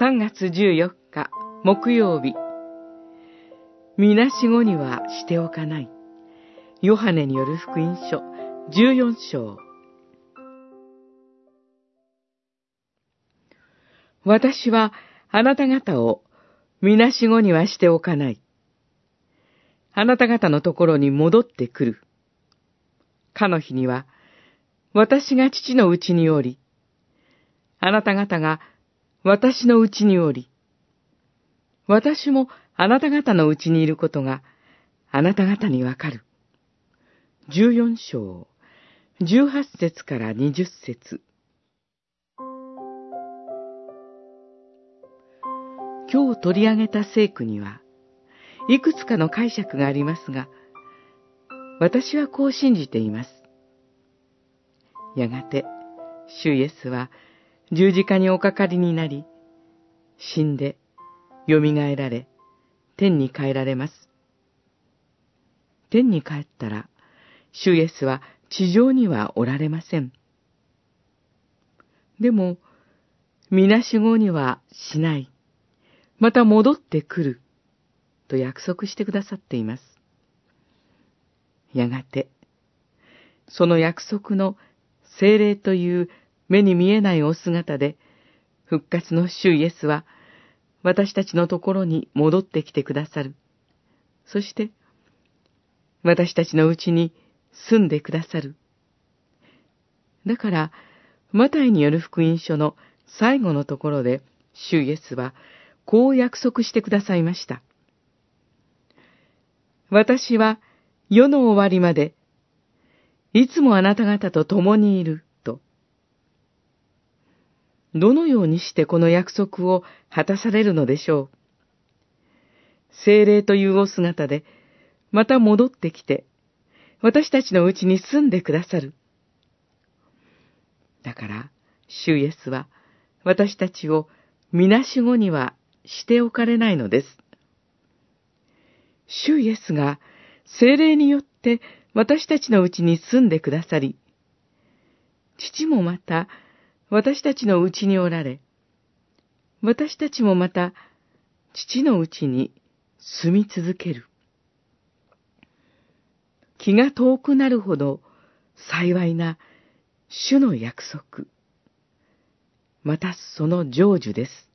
3月14日木曜日。みなしごにはしておかない。ヨハネによる福音書14章。私はあなた方をみなしごにはしておかない。あなた方のところに戻ってくる。かの日には、私が父のうちにおり、あなた方が私のうちにおり、私もあなた方のうちにいることがあなた方にわかる。十四章、十八節から二十節。今日取り上げた聖句には、いくつかの解釈がありますが、私はこう信じています。やがて、主イエスは十字架におかかりになり、死んで、蘇られ、天に帰られます。天に帰ったら、主イエスは地上にはおられません。でも、みなしごにはしない。また戻ってくる。と約束してくださっています。やがて、その約束の精霊という目に見えないお姿で、復活の主イエスは、私たちのところに戻ってきてくださる。そして、私たちのうちに住んでくださる。だから、マタイによる福音書の最後のところで、主イエスは、こう約束してくださいました。私は、世の終わりまで、いつもあなた方と共にいる。どのようにしてこの約束を果たされるのでしょう？精霊というお姿で、また戻ってきて、私たちのうちに住んでくださる。だから、主イエスは、私たちをみなしごにはしておかれないのです。主イエスが精霊によって私たちのうちに住んでくださり、父もまた私たちのうちにおられ、私たちもまた父のうちに住み続ける。気が遠くなるほど幸いな主の約束、またその成就です。